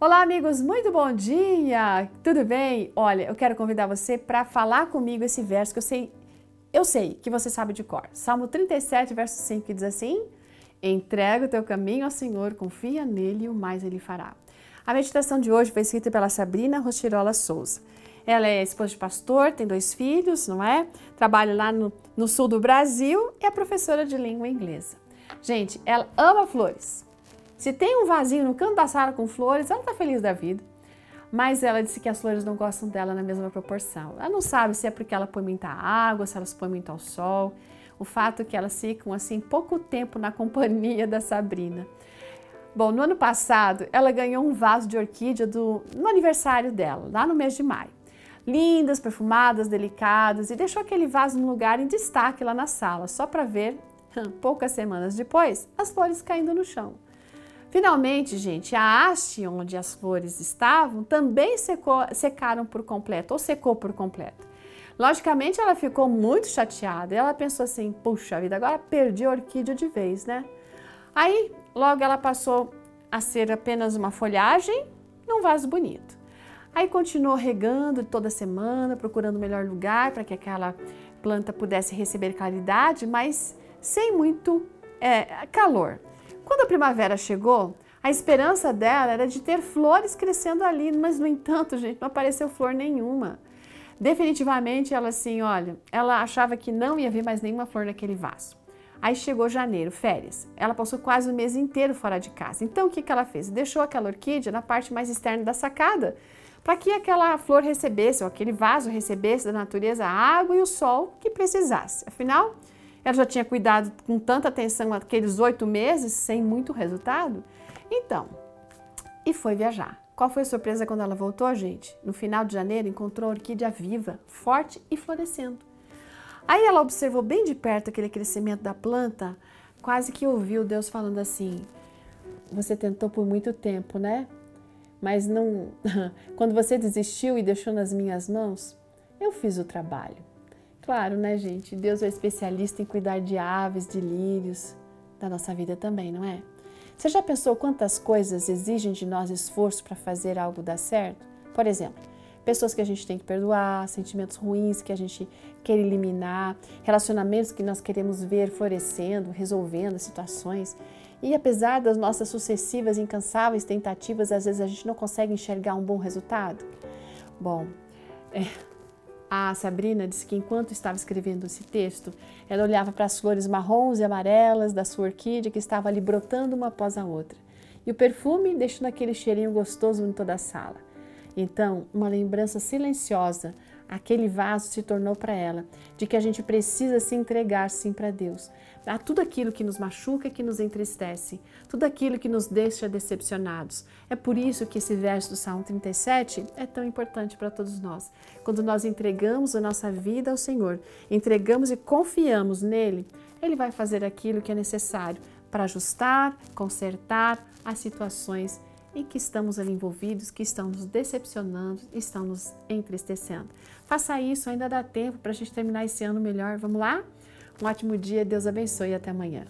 Olá, amigos, muito bom dia! Tudo bem? Olha, eu quero convidar você para falar comigo esse verso que eu sei, eu sei que você sabe de cor. Salmo 37, verso 5, que diz assim: Entrega o teu caminho ao Senhor, confia nele e o mais ele fará. A meditação de hoje foi escrita pela Sabrina Rochirola Souza. Ela é esposa de pastor, tem dois filhos, não é? Trabalha lá no, no sul do Brasil e é professora de língua inglesa. Gente, ela ama flores. Se tem um vasinho no canto da sala com flores, ela está feliz da vida. Mas ela disse que as flores não gostam dela na mesma proporção. Ela não sabe se é porque ela põe muita água, se elas põem muito ao sol. O fato é que elas ficam assim pouco tempo na companhia da Sabrina. Bom, no ano passado ela ganhou um vaso de orquídea do, no aniversário dela, lá no mês de maio. Lindas, perfumadas, delicadas, e deixou aquele vaso no lugar em destaque lá na sala, só para ver, poucas semanas depois, as flores caindo no chão. Finalmente, gente, a haste onde as flores estavam também secou, secaram por completo, ou secou por completo. Logicamente, ela ficou muito chateada. Ela pensou assim: puxa vida, agora perdi a orquídea de vez, né? Aí, logo ela passou a ser apenas uma folhagem num vaso bonito. Aí continuou regando toda semana, procurando o melhor lugar para que aquela planta pudesse receber claridade, mas sem muito é, calor. Quando a primavera chegou, a esperança dela era de ter flores crescendo ali, mas no entanto, gente, não apareceu flor nenhuma. Definitivamente ela assim, olha, ela achava que não ia ver mais nenhuma flor naquele vaso. Aí chegou janeiro, férias. Ela passou quase o mês inteiro fora de casa. Então o que, que ela fez? Deixou aquela orquídea na parte mais externa da sacada, para que aquela flor recebesse, ou aquele vaso recebesse da natureza a água e o sol que precisasse. Afinal, ela já tinha cuidado com tanta atenção aqueles oito meses sem muito resultado. Então, e foi viajar. Qual foi a surpresa quando ela voltou, gente? No final de janeiro, encontrou a orquídea viva, forte e florescendo. Aí ela observou bem de perto aquele crescimento da planta, quase que ouviu Deus falando assim: Você tentou por muito tempo, né? Mas não. Quando você desistiu e deixou nas minhas mãos, eu fiz o trabalho. Claro, né, gente? Deus é especialista em cuidar de aves, de lírios, da nossa vida também, não é? Você já pensou quantas coisas exigem de nós esforço para fazer algo dar certo? Por exemplo, pessoas que a gente tem que perdoar, sentimentos ruins que a gente quer eliminar, relacionamentos que nós queremos ver florescendo, resolvendo situações. E apesar das nossas sucessivas incansáveis tentativas, às vezes a gente não consegue enxergar um bom resultado. Bom, é, a Sabrina disse que enquanto estava escrevendo esse texto, ela olhava para as flores marrons e amarelas da sua orquídea que estava ali brotando uma após a outra. E o perfume deixando aquele cheirinho gostoso em toda a sala. Então, uma lembrança silenciosa aquele vaso se tornou para ela, de que a gente precisa se entregar sim para Deus, a tudo aquilo que nos machuca, que nos entristece, tudo aquilo que nos deixa decepcionados. É por isso que esse verso do Salmo 37 é tão importante para todos nós. Quando nós entregamos a nossa vida ao Senhor, entregamos e confiamos nele, ele vai fazer aquilo que é necessário para ajustar, consertar as situações em que estamos ali envolvidos, que estão nos decepcionando, estão nos entristecendo. Faça isso, ainda dá tempo para a gente terminar esse ano melhor. Vamos lá? Um ótimo dia, Deus abençoe e até amanhã.